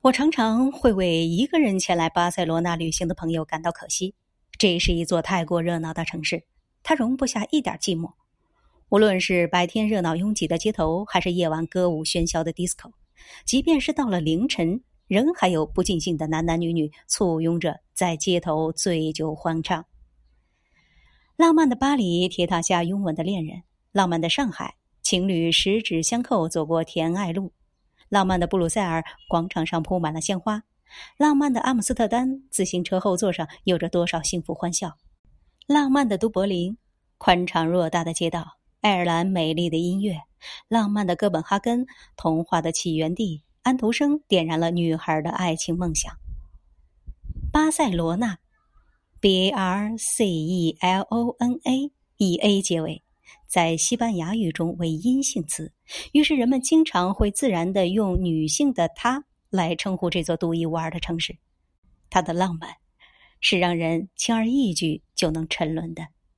我常常会为一个人前来巴塞罗那旅行的朋友感到可惜。这是一座太过热闹的城市，它容不下一点寂寞。无论是白天热闹拥挤的街头，还是夜晚歌舞喧嚣的 disco，即便是到了凌晨，仍还有不尽兴的男男女女簇拥着在街头醉酒欢唱。浪漫的巴黎，铁塔下拥吻的恋人；浪漫的上海，情侣十指相扣走过甜爱路；浪漫的布鲁塞尔，广场上铺满了鲜花；浪漫的阿姆斯特丹，自行车后座上有着多少幸福欢笑；浪漫的都柏林，宽敞偌大的街道。爱尔兰美丽的音乐，浪漫的哥本哈根，童话的起源地，安徒生点燃了女孩的爱情梦想。巴塞罗那 （Barcelona） 以 A 结尾，在西班牙语中为阴性词，于是人们经常会自然的用女性的她来称呼这座独一无二的城市。它的浪漫，是让人轻而易举就能沉沦的。